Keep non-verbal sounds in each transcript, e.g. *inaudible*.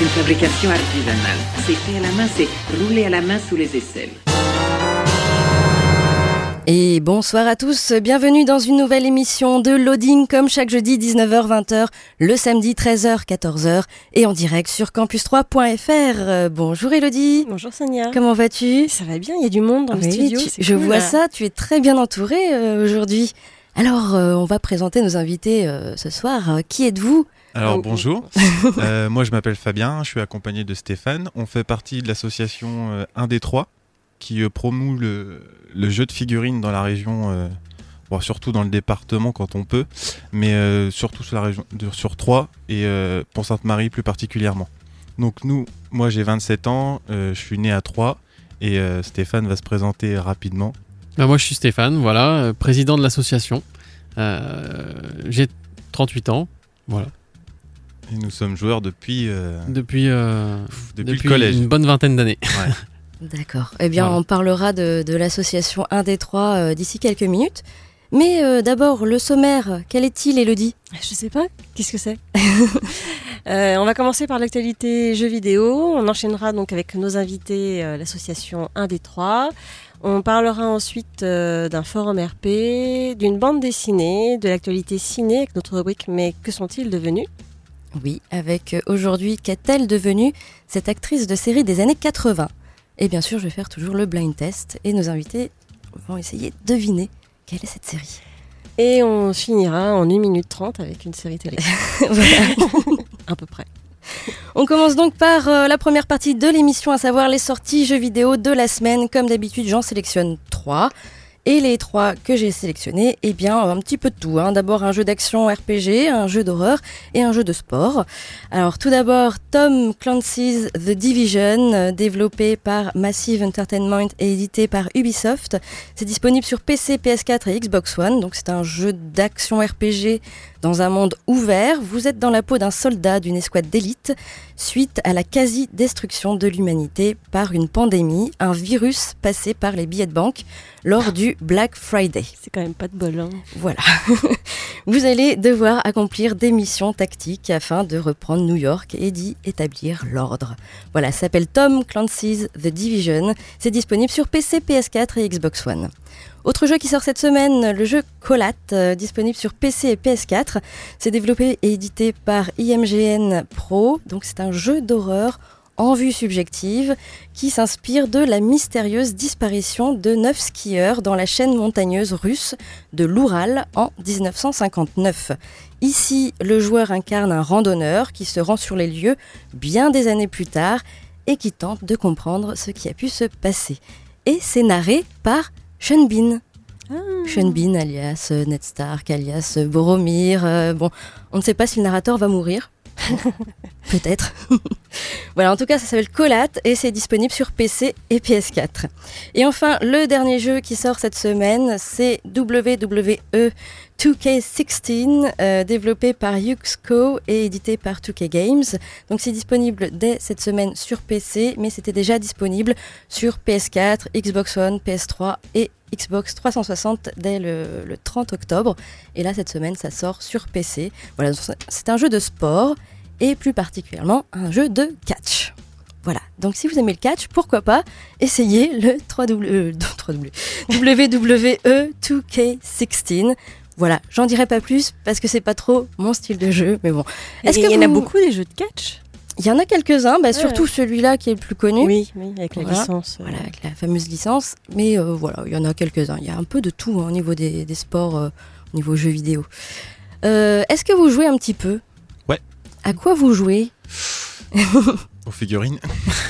C'est une fabrication artisanale. C'est fait à la main, c'est roulé à la main sous les aisselles. Et bonsoir à tous, bienvenue dans une nouvelle émission de Loading comme chaque jeudi 19h-20h, le samedi 13h-14h et en direct sur campus3.fr. Euh, bonjour Elodie. Bonjour Sonia. Comment vas-tu? Ça va bien, il y a du monde dans le studio. tu- Je cool, vois là. ça, tu es très bien entourée euh, aujourd'hui. Alors, euh, on va présenter nos invités euh, ce soir. Euh, Qui êtes-vous? Alors Oh. bonjour, *laughs* Euh, moi je m'appelle Fabien, je suis accompagné de Stéphane. On fait partie de l'association euh, 1 des 3 qui euh, promoue le, le jeu de figurines dans la région, euh, bon, surtout dans le département quand on peut, mais euh, surtout sur la région de- sur 3 et euh, pour Sainte-Marie plus particulièrement. Donc nous, moi j'ai 27 ans, euh, je suis né à 3 et euh, Stéphane va se présenter rapidement. Bah, moi, je suis Stéphane, voilà, euh, président de l'association. Euh, J'ai 38 ans, voilà, Et nous sommes joueurs depuis, euh, depuis, euh, depuis, le collège. une bonne vingtaine d'années. *laughs* D'accord. Eh bien, Voilà. on parlera de, de l'association 1 des 3 euh, d'ici quelques minutes. Mais euh, d'abord, le sommaire, quel est-il, Elodie Je sais pas, qu'est-ce que c'est? *laughs* Euh, On va commencer par l'actualité jeux vidéo. On enchaînera donc avec nos invités, euh, l'association 1 des 3. On parlera ensuite euh, d'un forum RP, d'une bande dessinée, de l'actualité ciné avec notre rubrique Mais que sont-ils devenus? Oui, avec euh, aujourd'hui, qu'est-elle devenue cette actrice de série des années 80 Et bien sûr, je vais faire toujours le blind test et nos invités vont essayer de deviner quelle est cette série. Et on finira en 1 minute 30 avec une série télé. *laughs* Voilà. *laughs* à peu près. On commence donc par euh, la première partie de l'émission, à savoir les sorties jeux vidéo de la semaine. Comme d'habitude, j'en sélectionne trois. Et les trois que j'ai sélectionnés, eh bien, un petit peu de tout. hein. D'abord un jeu d'action RPG, un jeu d'horreur et un jeu de sport. Alors tout d'abord, Tom Clancy's The Division, développé par Massive Entertainment et édité par Ubisoft. C'est disponible sur PC, PS4 et Xbox One. Donc c'est un jeu d'action RPG dans un monde ouvert. Vous êtes dans la peau d'un soldat d'une escouade d'élite suite à la quasi-destruction de l'humanité par une pandémie, un virus passé par les billets de banque lors du Black Friday. C'est quand même pas de bol. hein. Voilà. *laughs* Vous allez devoir accomplir des missions tactiques afin de reprendre New York et d'y établir l'ordre. Voilà, ça s'appelle Tom Clancy's The Division. C'est disponible sur PC, PS4 et Xbox One. Autre jeu qui sort cette semaine, le jeu Colat, euh, disponible sur PC et PS4. C'est développé et édité par IMGN Pro. Donc c'est un jeu d'horreur en vue subjective qui s'inspire de la mystérieuse disparition de neuf skieurs dans la chaîne montagneuse russe de l'Oural en 1959. Ici, le joueur incarne un randonneur qui se rend sur les lieux bien des années plus tard et qui tente de comprendre ce qui a pu se passer. Et c'est narré par Sean Bean. Sean Bean, alias euh, Ned Stark, alias euh, Boromir. euh, bon, on ne sait pas si le narrateur va mourir. *laughs* Peut-être. *laughs* voilà, en tout cas, ça s'appelle Colat et c'est disponible sur PC et PS4. Et enfin, le dernier jeu qui sort cette semaine, c'est WWE 2K16, euh, développé par Yuxco et édité par 2K Games. Donc c'est disponible dès cette semaine sur PC, mais c'était déjà disponible sur PS4, Xbox One, PS3 et Xbox 360 dès le, le 30 octobre. Et là, cette semaine, ça sort sur PC. Voilà, c'est un jeu de sport et plus particulièrement un jeu de catch. Voilà, donc si vous aimez le catch, pourquoi pas essayer le 3W, euh, 3W, WWE 2K16. Voilà, j'en dirai pas plus parce que c'est pas trop mon style de jeu, mais bon. Est-ce que qu'il y en a vous- beaucoup des jeux de catch? Il y en a quelques-uns, bah, Ouais. surtout celui-là qui est le plus connu. Oui, oui, avec la Voilà. licence. euh. Voilà, avec la fameuse licence. Mais euh, voilà, il y en a quelques-uns. Il y a un peu de tout hein, au niveau des, des sports, euh, au niveau jeux vidéo. Euh, Est-ce que vous jouez un petit peu? Ouais. À quoi vous jouez? *laughs* Aux figurines.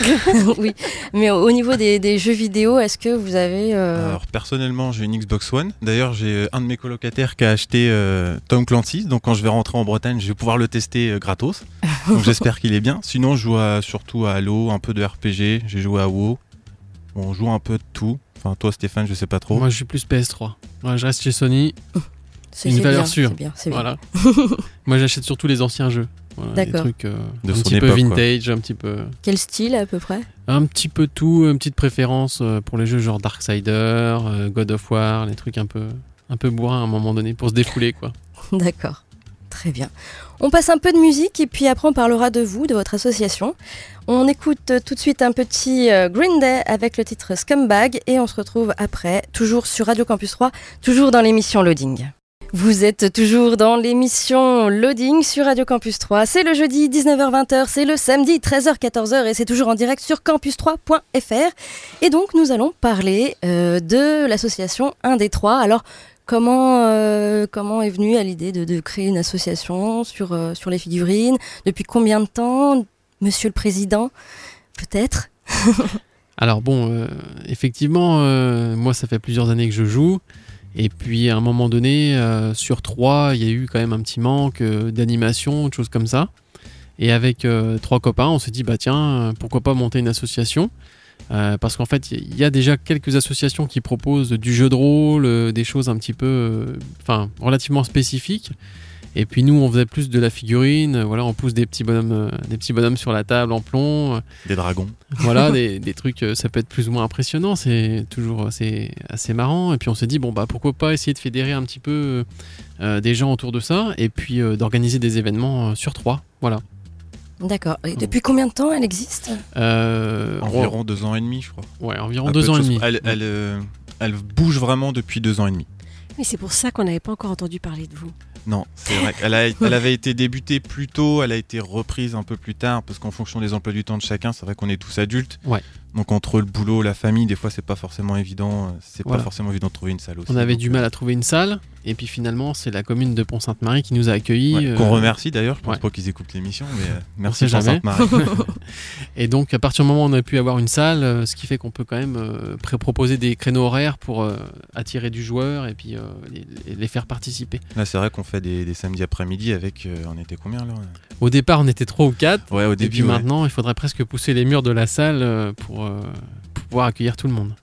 *laughs* oui, mais au au niveau des, des jeux vidéo, est-ce que vous avez... euh, Alors personnellement, j'ai une Xbox One. D'ailleurs, j'ai euh, un de mes colocataires qui a acheté euh, Tom Clancy. Donc quand je vais rentrer en Bretagne, je vais pouvoir le tester euh, gratos. *laughs* donc j'espère qu'il est bien. Sinon, je joue à- surtout à Halo, un peu de RPG. J'ai joué à WoW. Bon, on joue un peu de tout. Enfin, toi, Stéphane, je sais pas trop. Moi, je suis plus PS3. Ouais, je reste chez Sony. c'est une valeur bien, sûre. c'est bien, c'est bien. Voilà. *laughs* Moi, j'achète surtout les anciens jeux. Voilà, D'accord. trucs euh, De un son petit peu époque, quoi. vintage, un petit peu. Quel style à peu près? Un petit peu tout, une petite préférence euh, pour les jeux genre Darksider, euh, God of War, les trucs un peu, un peu bourrins à un moment donné pour se défouler quoi. *laughs* D'accord, très bien. On passe un peu de musique et puis après on parlera de vous, de votre association. On écoute tout de suite un petit euh, Green Day avec le titre Scumbag et on se retrouve après, toujours sur Radio Campus 3, toujours dans l'émission Loading. Vous êtes toujours dans l'émission Loading sur Radio Campus 3. C'est le jeudi 19h-20h, c'est le samedi 13h-14h et c'est toujours en direct sur campus3.fr. Et donc nous allons parler euh, de l'association 1 des 3. Alors comment, euh, comment est venue à l'idée de, de créer une association sur, euh, sur les figurines? Depuis combien de temps Monsieur le Président? Peut-être? *laughs* Alors bon, euh, effectivement, euh, moi ça fait plusieurs années que je joue. Et puis à un moment donné, euh, sur trois, il y a eu quand même un petit manque euh, d'animation, de choses comme ça. Et avec euh, trois copains, on s'est dit, bah tiens, pourquoi pas monter une association? Parce qu'en fait, il y a déjà quelques associations qui proposent du jeu de rôle, des choses un petit peu, enfin, relativement spécifiques. Et puis nous, on faisait plus de la figurine. euh, Voilà, on pousse des petits bonhommes, euh, des petits bonhommes sur la table en plomb. euh, Des dragons. voilà, *laughs* des, des trucs, ça peut être plus ou moins impressionnant, c'est toujours assez, assez marrant. Et puis on s'est dit, bon, bah pourquoi pas essayer de fédérer un petit peu euh, des gens autour de ça et puis euh, d'organiser des événements euh, sur trois. Voilà. D'accord. Et depuis combien de temps elle existe? Euh, Environ deux ans et demi, je crois. Ouais, environ Un deux de ans et demi. Elle, elle, euh, elle bouge vraiment depuis deux ans et demi. Mais c'est pour ça qu'on n'avait pas encore entendu parler de vous. Non, c'est vrai. Elle, a- elle avait été débutée plus tôt, elle a été reprise un peu plus tard, parce qu'en fonction des emplois du temps de chacun, c'est vrai qu'on est tous adultes. Ouais. Donc entre le boulot, la famille, des fois c'est pas forcément évident. euh, C'est Voilà. pas forcément évident de trouver une salle aussi. On avait Donc, du mal à trouver une salle, et puis finalement, c'est la commune de Pont-Sainte-Marie qui nous a accueillis. ouais, euh, Qu'on remercie d'ailleurs, je pense ouais. pas qu'ils écoutent l'émission, mais euh, merci sait pour jamais. Sainte-Marie. *laughs* Et donc, à partir du moment où on a pu avoir une salle, euh, ce qui fait qu'on peut quand même proposer des créneaux horaires pour attirer du joueur et puis les, les faire participer. Là c'est vrai qu'on fait des, des samedis après-midi avec, on était combien là Au départ, on était trois ou quatre. Ouais, au Et début. puis ouais. maintenant, il faudrait presque pousser les murs de la salle pour, pour pouvoir accueillir tout le monde.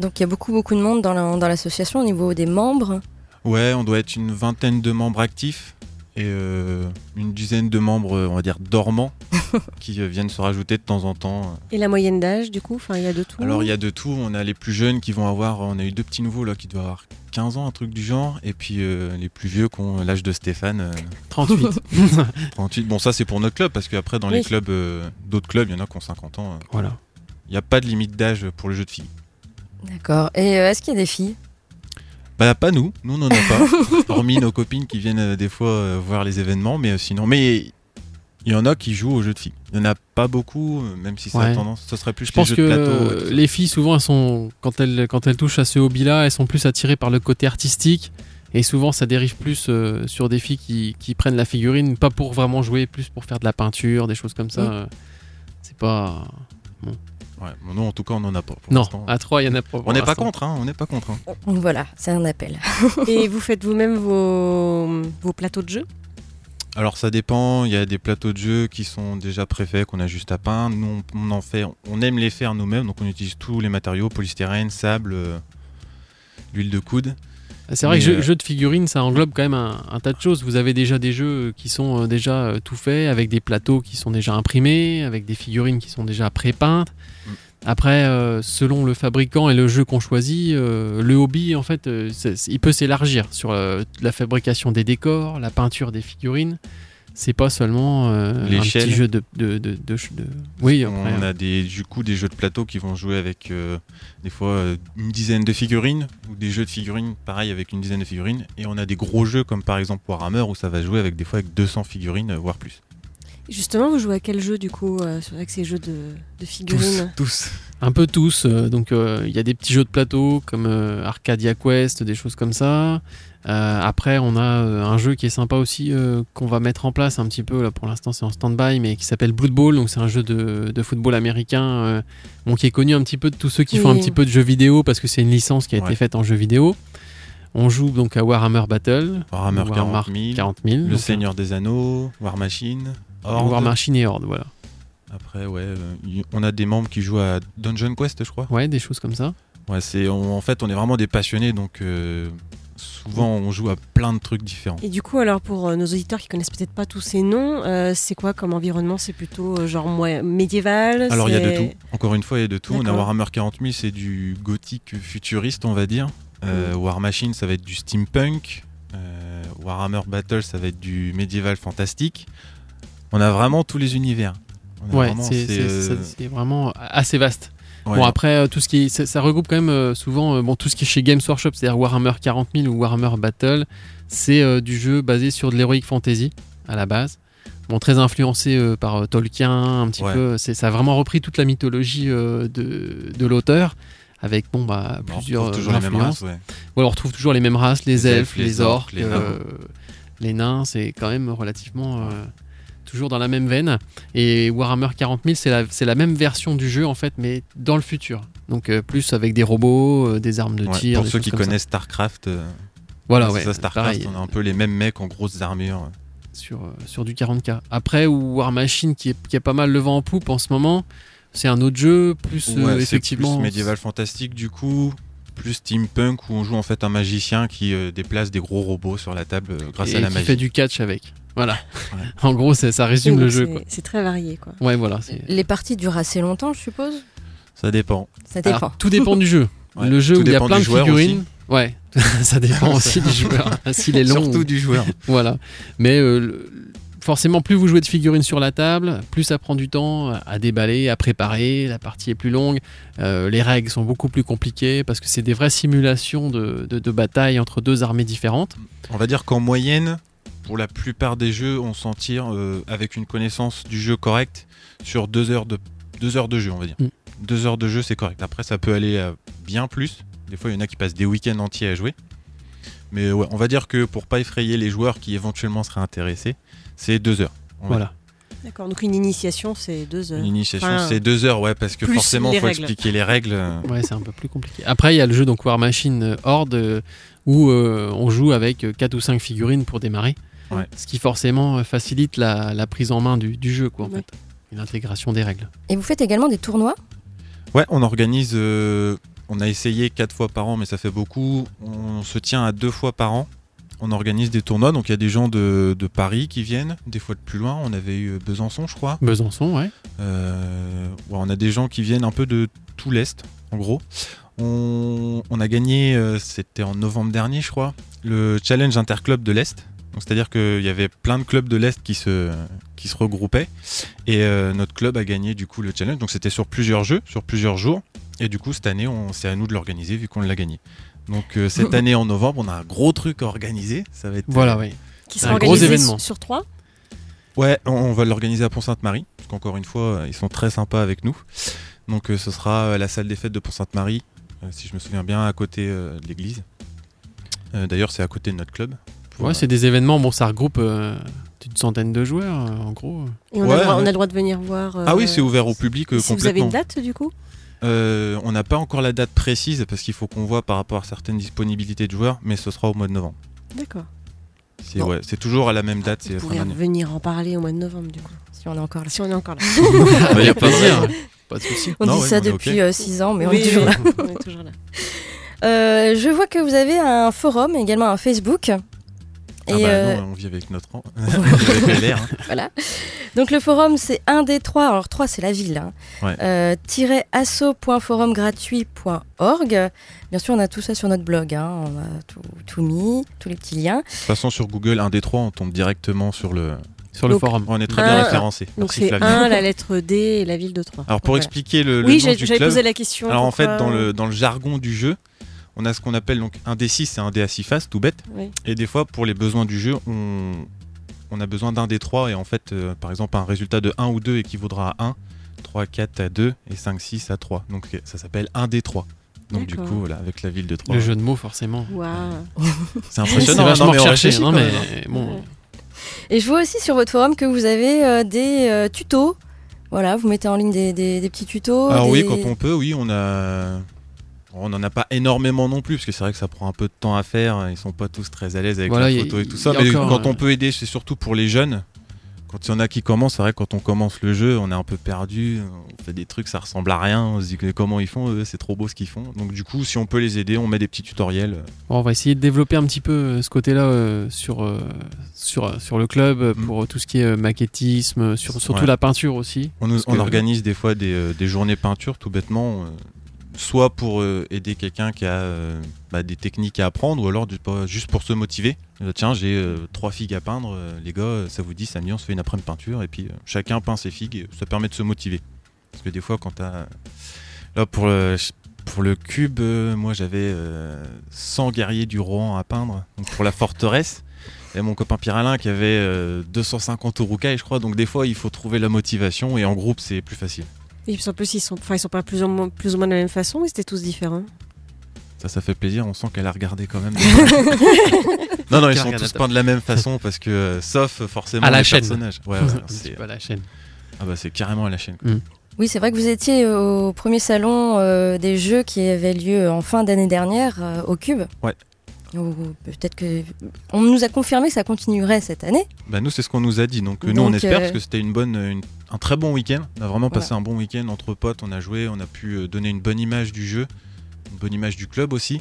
Donc il y a beaucoup beaucoup de monde dans la- dans l'association au niveau des membres. Ouais, on doit être une vingtaine de membres actifs et euh, une dizaine de membres, on va dire, dormants, *laughs* qui euh, viennent se rajouter de temps en temps. Et la moyenne d'âge, du coup, enfin, il y a de tout. Alors il y a de tout, on a les plus jeunes qui vont avoir, on a eu deux petits nouveaux là qui doivent avoir 15 ans, un truc du genre, et puis euh, les plus vieux qui ont l'âge de Stéphane, euh, 38. 38. *laughs* Bon ça c'est pour notre club, parce qu'après dans les clubs, euh, d'autres clubs, il y en a qui ont 50 ans. euh. voilà. Il n'y a pas de limite d'âge pour le jeu de filles. D'accord. Et euh, est-ce qu'il y a des filles? Bah pas nous, nous on n'en a pas, *laughs* hormis nos copines qui viennent euh, des fois euh, voir les événements, mais euh, sinon, mais il y en a qui jouent aux jeux de filles. Il n'y en a pas beaucoup, même si ça a Ouais. tendance, ce serait plus Je les pense jeux que de plateau. euh, les filles, souvent, elles sont, quand, elles, quand elles touchent à ce hobby-là, elles sont plus attirées par le côté artistique. Et souvent, ça dérive plus euh, sur des filles qui, qui prennent la figurine, pas pour vraiment jouer, plus pour faire de la peinture, des choses comme ça. C'est pas. Ouais, nous en tout cas on n'en a pas. Pour Non, à 3, il y en a pas. pour on n'est pas contre, hein, on n'est pas contre. hein. Voilà, c'est un appel. *laughs* Et vous faites vous-même vos, vos plateaux de jeu? Alors ça dépend, il y a des plateaux de jeux qui sont déjà préfaits, qu'on a juste à peindre. Nous on, on en fait, on aime les faire nous-mêmes, donc on utilise tous les matériaux, polystyrène, sable, euh, l'huile de coude. C'est vrai Mais, que euh, jeu de figurines, ça englobe quand même un, un tas de choses. Vous avez déjà des jeux qui sont euh, déjà euh, tout faits, avec des plateaux qui sont déjà imprimés, avec des figurines qui sont déjà pré-peintes. Mm. Après, euh, selon le fabricant et le jeu qu'on choisit, euh, le hobby, en fait, euh, il peut s'élargir sur euh, la fabrication des décors, la peinture des figurines. C'est pas seulement euh, un L'échelle. petit jeu de... de, de, de- de- Oui, après, on a des, du coup des jeux de plateau qui vont jouer avec euh, des fois euh, une dizaine de figurines, ou des jeux de figurines pareil avec une dizaine de figurines. Et on a des gros jeux comme par exemple Warhammer où ça va jouer avec des fois avec 200 figurines, euh, voire plus. Justement, vous jouez à quel jeu du coup euh, sur- avec ces jeux de, de figurines Tous. Un peu tous. euh, donc euh, il y a des petits jeux de plateau comme euh, Arcadia Quest, des choses comme ça. Euh, après, on a euh, un jeu qui est sympa aussi euh, qu'on va mettre en place un petit peu. Là, pour l'instant, c'est en stand-by, mais qui s'appelle Blood Bowl. Donc c'est un jeu de, de football américain, euh, bon, qui est connu un petit peu de tous ceux qui font un petit peu de jeux vidéo parce que c'est une licence qui a été faite en jeu vidéo. On joue donc à Warhammer Battle, Warhammer 40 000, 40 000, Le donc, Seigneur des Anneaux, War Machine, Horde. War Machine et Horde, voilà. Après, ouais, on a des membres qui jouent à Dungeon Quest, je crois. Ouais, des choses comme ça. Ouais, c'est en fait, on est vraiment des passionnés, donc euh, souvent on joue à plein de trucs différents. Et du coup, alors pour euh, nos auditeurs qui connaissent peut-être pas tous ces noms, euh, c'est quoi comme environnement? C'est plutôt euh, genre moi, médiéval? Alors il y a de tout. Encore une fois, il y a de tout. On a. Warhammer 40 000, c'est du gothique futuriste, on va dire. Euh, War Machine, ça va être du steampunk. Euh, Warhammer Battle, ça va être du médiéval fantastique. On a vraiment tous les univers. On a Ouais, euh, c'est vraiment assez vaste. Ouais. Bon après euh, tout ce qui ça, ça regroupe quand même euh, souvent euh, bon tout ce qui est chez Games Workshop c'est-à-dire Warhammer 40 000 ou Warhammer Battle c'est du jeu basé sur de l'heroic fantasy à la base bon très influencé euh, par euh, Tolkien un petit Ouais. peu c'est ça a vraiment repris toute la mythologie euh, de, de l'auteur avec bon bah Bon, plusieurs influences. races, ouais. On retrouve toujours les mêmes races les, Les elfes, les, orques les nains c'est quand même relativement toujours dans la même veine et Warhammer 40 000 c'est la, même version du jeu en fait mais dans le futur donc euh, plus avec des robots euh, des armes de Ouais, tir Pour ceux qui ça. connaissent StarCraft, euh, voilà ouais ça, StarCraft, pareil, on a un peu les mêmes mecs en grosses armures. sur, euh, sur du 40k après ou War Machine qui, est, qui a pas mal le vent en poupe en ce moment c'est un autre jeu plus Ouais, effectivement plus médiéval fantastique du coup, plus steampunk où on joue en fait un magicien qui euh, déplace des gros robots sur la table euh, grâce et à la qui magie. fait du catch avec voilà Ouais. *laughs* en gros ça résume le jeu c'est- très varié quoi. ouais voilà Les parties durent assez longtemps, je suppose? Ça dépend. Ça dépend. Alors, tout dépend du jeu. *laughs* Ouais, Le jeu tout où il y a plein de figurines. Ouais, *laughs* ça dépend aussi du joueur. S'il est long. Surtout ou- du joueur. Voilà. Mais euh, le- forcément, plus vous jouez de figurines sur la table, plus ça prend du temps à déballer, à préparer. La partie est plus longue. Euh, les règles sont beaucoup plus compliquées parce que c'est des vraies simulations de, de, de bataille entre deux armées différentes. On va dire qu'en moyenne, pour la plupart des jeux, on s'en tire euh, avec une connaissance du jeu correcte sur deux heures de, deux heures de jeu, on va dire. Mm. Deux heures de jeu, c'est correct. Après, ça peut aller à bien plus. Des fois, il y en a qui passent des week-ends entiers à jouer. Mais ouais, on va dire que pour pas effrayer les joueurs qui éventuellement seraient intéressés, c'est deux heures. Voilà. D'accord. Donc une initiation, c'est deux heures. Une initiation, Enfin, c'est deux heures, ouais, parce que forcément, il faut règles. expliquer les règles. Ouais, c'est un peu plus compliqué. Après, il y a le jeu donc War Machine euh, Horde euh, où euh, on joue avec 4 ou 5 figurines pour démarrer. Ouais. Ce qui forcément euh, facilite la, la prise en main du, du jeu, quoi, en Ouais. fait. Et l'intégration des règles. Et vous faites également des tournois? Ouais, on organise. euh, on a essayé quatre fois par an, mais ça fait beaucoup. On se tient à deux fois par an. On organise des tournois, donc il y a des gens de, de Paris qui viennent, des fois de plus loin. On avait eu Besançon, je crois. Besançon, ouais. Euh, ouais, on a des gens qui viennent un peu de tout l'Est, en gros. On, on a gagné, euh, c'était en novembre dernier, je crois, le Challenge Interclub de l'Est. Donc, C'est-à-dire qu'il y avait plein de clubs de l'Est qui se, qui se regroupaient. Et euh, notre club a gagné du coup le challenge. Donc c'était sur plusieurs jeux, sur plusieurs jours. Et du coup, cette année, c'est à nous de l'organiser vu qu'on l'a gagné. Donc euh, cette *laughs* année en novembre, on a un gros truc à organiser. Ça va être. Voilà. Qui Un sera gros organisé événement. sur trois? Ouais, on, on va l'organiser à Pont-Sainte-Marie. Parce qu'encore une fois, euh, ils sont très sympas avec nous. Donc euh, ce sera à la salle des fêtes de Pont-Sainte-Marie, euh, si je me souviens bien, à côté euh, de l'église. Euh, D'ailleurs, c'est à côté de notre club. Ouais, euh, c'est des événements, bon, ça regroupe euh, une centaine de joueurs, euh, en gros. Et on, a Ouais, le droit, on a le droit de venir voir. euh, Ah oui, c'est ouvert au public euh, Si vous avez une date du coup Euh, on n'a pas encore la date précise parce qu'il faut qu'on voit par rapport à certaines disponibilités de joueurs, mais ce sera au mois de novembre. D'accord. C'est ouais, c'est toujours à la même date, Vous pourrez revenir en parler au mois de novembre du coup. Si on est encore là. Si on est encore là. *laughs* Bah, y a pas de raison. Pas de souci. On Non, dit ouais, ça depuis ok. 6 ans, mais on est toujours là. oui, *laughs* on est toujours là. Euh, je vois que vous avez un forum, également un Facebook. Ah Et bah euh, non, on vit avec notre an. *laughs* hein. *laughs* voilà. Donc le forum, c'est un des trois. Alors trois, c'est la ville. Hein. Ouais. Euh, asso.forumgratuit.org. Bien sûr, on a tout ça sur notre blog. hein. On a tout, tout mis, tous les petits liens. De toute façon, sur Google, un des trois, on tombe directement sur le. Sur le Donc, forum. On est très Un- bien référencé. Donc c'est Flavien. 1, la lettre D et la ville de Troyes. Alors pour Voilà. expliquer le, le oui, nom j'ai- du j'avais club. posé la question. Alors en fait, dans le, dans le jargon du jeu, on a ce qu'on appelle donc un D6 et un D à 6 faces, tout bête. Oui. Et des fois, pour les besoins du jeu, on, on a besoin d'un des trois et en fait, euh, par exemple, un résultat de 1 ou 2 équivaudra à 1, 3, 4 à 2 et 5, 6 à 3. Donc euh, ça s'appelle un des trois. Donc du coup, voilà, avec la ville de Troyes. Le jeu de mots, forcément. Waouh. C'est *laughs* C'est impressionnant. hein, vachement non, mais recherché. quand mais hein. bon, Et je vois aussi sur votre forum que vous avez euh, des euh, tutos. Voilà, vous mettez en ligne des, des- des petits tutos. Alors oui, des- quand on peut, oui, on a. On n'en a pas énormément non plus, parce que c'est vrai que ça prend un peu de temps à faire. Ils sont pas tous très à l'aise avec Voilà, la a- photo et tout ça. Mais encore, quand euh, on peut aider, c'est surtout pour les jeunes. Quand il y en a qui commencent, c'est vrai que quand on commence le jeu, on est un peu perdu. On fait des trucs, ça ressemble à rien. On se dit que comment ils font, eux, c'est trop beau ce qu'ils font. Donc du coup, si on peut les aider, on met des petits tutoriels. Bon, on va essayer de développer un petit peu euh, ce côté-là euh, sur, euh, sur, euh, sur le club euh, Mm. pour euh, tout ce qui est euh, maquettisme, sur, surtout Ouais. la peinture aussi. On, nous- Parce on que- organise des fois des, euh, des journées peinture, tout bêtement, euh, soit pour euh, aider quelqu'un qui a euh, bah, des techniques à apprendre, ou alors juste pour se motiver. Euh, tiens, j'ai trois figues à peindre, les gars, ça vous dit, samedi, on se fait une après-midi peinture, et puis chacun peint ses figues, ça permet de se motiver. Parce que des fois, quand t'as. Là, pour le, pour le cube, moi j'avais euh, 100 guerriers du Rohan à peindre, pour la forteresse. Et mon copain Pierre-Alain qui avait euh, 250 Urukai, je crois. Donc des fois, il faut trouver la motivation et en groupe, c'est plus facile. Et puis en plus, ils sont, enfin, ils sont pas plus ou, moins, plus ou moins de la même façon, mais c'était tous différents. Ça, ça fait plaisir. On sent qu'elle a regardé quand même. *laughs* non, non, ils sont tous peints de la même façon parce que, euh, sauf forcément À la les chaîne. personnages. Ouais, ouais, *laughs* c'est peu à la chaîne. ah bah, c'est carrément à la chaîne. Oui, c'est vrai que vous étiez au premier salon euh, des jeux qui avait lieu en fin d'année dernière euh, au Cube. Ouais. Peut-être que on nous a confirmé que ça continuerait cette année. Bah, nous, c'est ce qu'on nous a dit. Donc, euh, nous, on espère euh, parce que c'était une bonne, une- un très bon week-end. On a vraiment passé Voilà. un bon week-end entre potes. On a joué, on a pu euh, donner une bonne image du jeu, une bonne image du club aussi.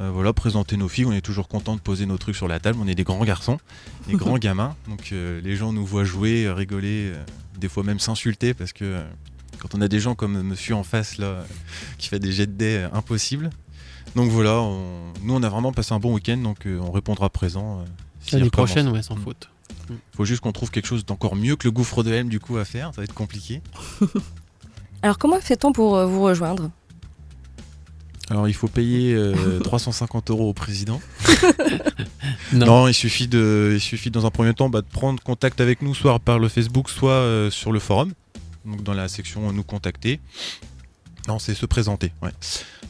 Euh, voilà, présenter nos filles. On est toujours content de poser nos trucs sur la table. On est des grands garçons, des *laughs* grands gamins. Donc, euh, les gens nous voient jouer, rigoler, des fois même s'insulter parce que quand on a des gens comme Monsieur en face là, qui fait des jets de dés impossibles. Donc voilà, on- nous on a vraiment passé un bon week-end, donc euh, on répondra présent. euh, L'année prochaine, ouais, sans Mm. faute. Faut juste qu'on trouve quelque chose d'encore mieux que le gouffre de M du coup à faire, ça va être compliqué. *laughs* Alors comment fait-on pour euh, vous rejoindre? Alors il faut payer euh, 350 euros au président. *laughs* Non. Non, il suffit de, il suffit dans un premier temps bah, de prendre contact avec nous, soit par le Facebook, soit euh, sur le forum, donc dans la section nous contacter. Non, c'est se présenter.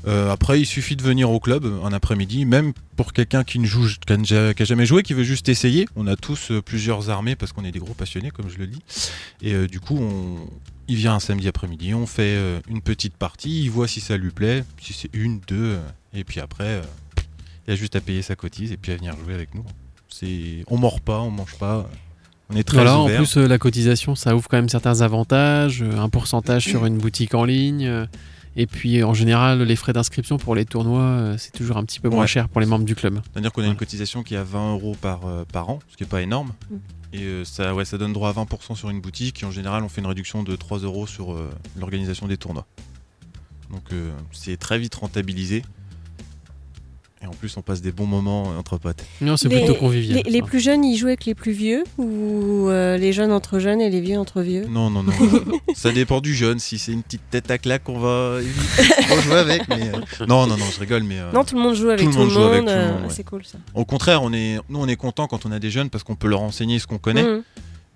Euh, après, il suffit de venir au club un après-midi, même pour quelqu'un qui ne joue, qui a, déjà- qui a jamais joué, qui veut juste essayer. On a tous euh, plusieurs armées parce qu'on est des gros passionnés, comme je le dis. Et euh, du coup, il vient un samedi après-midi, on fait une petite partie, il voit si ça lui plaît, si c'est une, deux, et puis après, il a juste à payer sa cotise et puis à venir jouer avec nous. C'est, on mord pas, on mange pas. On est très Voilà, en plus, euh, la cotisation, ça ouvre quand même certains avantages, euh, un pourcentage sur une boutique en ligne. euh, et puis, en général, les frais d'inscription pour les tournois, euh, c'est toujours un petit peu moins Ouais. cher pour les membres du club. C'est-à-dire qu'on a une cotisation qui est à 20 euros par, euh, par an, ce qui est pas énorme. Mm. Et euh, ça, ouais, ça donne droit à 20% sur une boutique. Et en général, on fait une réduction de 3 euros sur euh, l'organisation des tournois. Donc euh, c'est très vite rentabilisé. Et en plus, on passe des bons moments entre potes. Non, c'est plutôt convivial. Les, plus jeunes, ils jouent avec les plus vieux ou euh, les jeunes entre jeunes et les vieux entre vieux? Non, non, non. *laughs* ça dépend du jeune. Si c'est une petite tête à claque, on va *laughs* on jouer avec. Mais, euh, Non, non, non, je rigole. Mais euh, Non, tout le monde joue avec tout tout, le monde le joue avec monde. tout le euh, monde, ouais. C'est cool ça. au contraire, on est, nous, on est content quand on a des jeunes parce qu'on peut leur enseigner ce qu'on connaît. Mhm.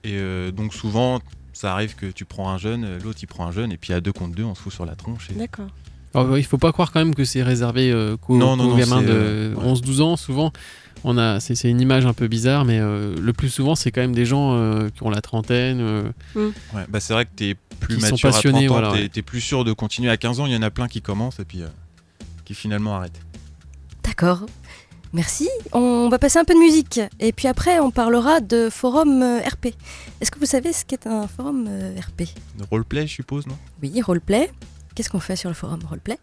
Et euh, donc souvent, ça arrive que tu prends un jeune, l'autre il prend un jeune, et puis à deux contre deux, on se fout sur la tronche. et- D'accord. Alors, euh, il faut pas croire quand même que c'est réservé euh, qu'aux Non, non, qu'aux non, gamins de euh, ouais. 11-12 ans. Souvent, on a, c'est, c'est une image un peu bizarre, mais euh, le plus souvent, c'est quand même des gens euh, qui ont la trentaine. euh, Ouais, bah c'est vrai que t'es plus Qui sont mature passionnés, à 30 ans, voilà, t'es plus sûr de continuer à 15 ans. Il y en a plein qui commencent et puis euh, qui finalement arrêtent. D'accord. Merci. On va passer un peu de musique. Et puis après, on parlera de forum euh, RP. Est-ce que vous savez ce qu'est un forum euh, RP roleplay, je suppose, non? Oui, roleplay. Qu'est-ce qu'on fait sur le forum roleplay?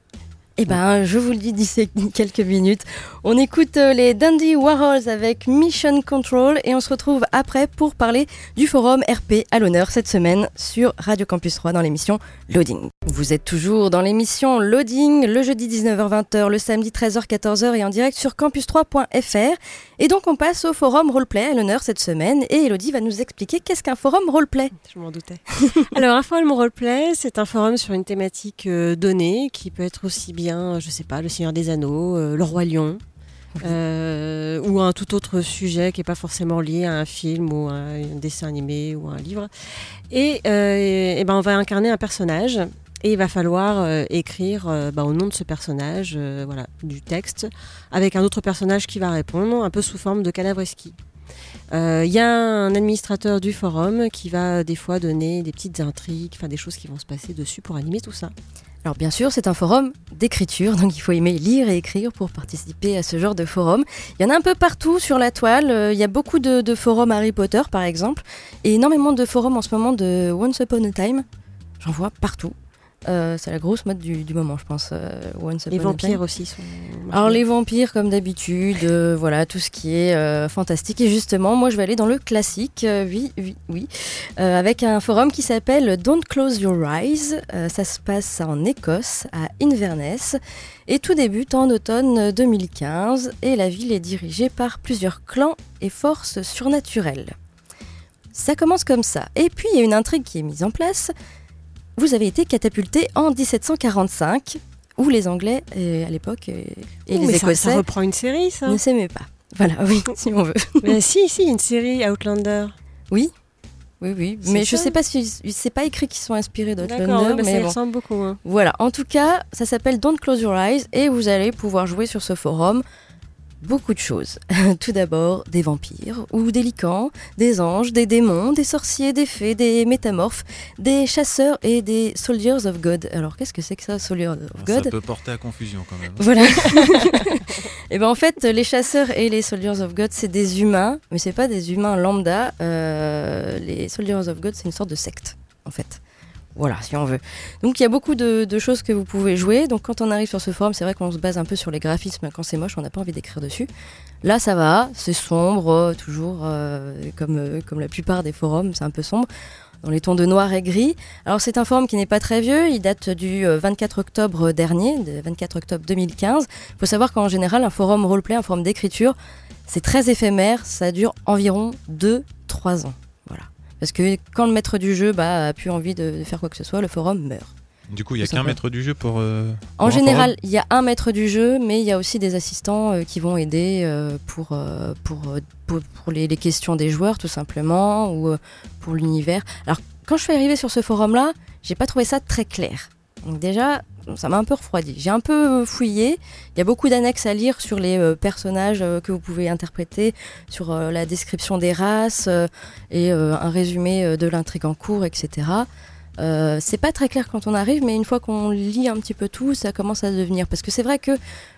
Eh ben, je vous le dis d'ici *laughs* quelques minutes. On écoute euh, les Dundee Warhols avec Mission Control et on se retrouve après pour parler du forum RP à l'honneur cette semaine sur Radio Campus 3 dans l'émission Loading. Vous êtes toujours dans l'émission Loading le jeudi 19h-20h, le samedi 13h-14h et en direct sur campus3.fr. Et donc on passe au forum roleplay à l'honneur cette semaine et Elodie va nous expliquer qu'est-ce qu'un forum roleplay. Je m'en doutais. *laughs* Alors, un forum roleplay, c'est un forum sur une thématique euh, donnée qui peut être aussi bien, euh, je sais pas, le Seigneur des Anneaux, euh, le Roi Lion, euh, ou un tout autre sujet qui n'est pas forcément lié à un film ou à un dessin animé ou à un livre. Et, et ben on va incarner un personnage et il va falloir euh, écrire euh, bah, au nom de ce personnage euh, voilà, du texte avec un autre personnage qui va répondre, un peu sous forme de cadavreski. Euh, Il y a un administrateur du forum qui va des fois donner des petites intrigues, des choses qui vont se passer dessus pour animer tout ça. Alors bien sûr, c'est un forum d'écriture, donc il faut aimer lire et écrire pour participer à ce genre de forum. Il y en a un peu partout sur la toile. Il y a beaucoup de forums Harry Potter, par exemple, et énormément de forums en ce moment de Once Upon a Time. J'en vois partout. Euh, c'est la grosse mode du, du moment, je pense. euh, Once Les vampires aussi sont. Alors les vampires, comme d'habitude, euh, voilà, tout ce qui est fantastique. Et justement, moi, je vais aller dans le classique, oui, oui, oui, avec un forum qui s'appelle Don't Close Your Eyes. Ça se passe en Écosse, à Inverness, et tout débute en automne 2015. Et la ville est dirigée par plusieurs clans et forces surnaturelles. Ça commence comme ça. Et puis, il y a une intrigue qui est mise en place. Vous avez été catapulté en 1745, où les Anglais, euh, à l'époque, euh, et Oh, les mais Écossais Ça, reprend une série, ça. ne s'aimaient pas. Voilà, oui, *laughs* si on veut. mais si, si, une série Outlander. Oui, oui, oui. Mais je ça sais pas si c'est pas écrit qu'ils sont inspirés d'Outlander, oui, mais ça bon. ressemble beaucoup. hein. Voilà, en tout cas, ça s'appelle Don't Close Your Eyes et vous allez pouvoir jouer sur ce forum beaucoup de choses. *laughs* Tout d'abord, des vampires ou des licans, des anges, des démons, des sorciers, des fées, des métamorphes, des chasseurs et des soldiers of God. Alors, qu'est-ce que c'est que ça, soldiers of God? Ça peut porter à confusion quand même. Voilà. *laughs* et ben en fait, les chasseurs et les Soldiers of God, c'est des humains, mais c'est pas des humains lambda. Euh, les Soldiers of God, c'est une sorte de secte, en fait. Voilà, si on veut. Donc il y a beaucoup de, choses que vous pouvez jouer. Donc quand on arrive sur ce forum, c'est vrai qu'on se base un peu sur les graphismes. Quand c'est moche, on n'a pas envie d'écrire dessus. Là, ça va, c'est sombre, euh, toujours euh, comme, euh, comme la plupart des forums, c'est un peu sombre, dans les tons de noir et gris. Alors c'est un forum qui n'est pas très vieux, il date du euh, 24 octobre dernier, de 24 octobre 2015. Il faut savoir qu'en général, un forum roleplay, un forum d'écriture, c'est très éphémère, ça dure environ 2-3 ans. Parce que quand le maître du jeu bah, a plus envie de, de faire quoi que ce soit, le forum meurt. Du coup, il y a qu'un maître du jeu pour. euh, En pour général, il y a un maître du jeu, mais il y a aussi des assistants euh, qui vont aider euh, pour, pour, pour, pour les, les questions des joueurs, tout simplement, ou pour l'univers. Alors, quand je suis arrivée sur ce forum-là, j'ai pas trouvé ça très clair. Donc déjà, ça m'a un peu refroidi. J'ai un peu fouillé. Il y a beaucoup d'annexes à lire sur les euh, personnages euh, que vous pouvez interpréter, sur euh, la description des races et un résumé de l'intrigue en cours, etc. C'est pas très clair quand on arrive, mais une fois qu'on lit un petit peu tout, ça commence à devenir. Parce que c'est vrai que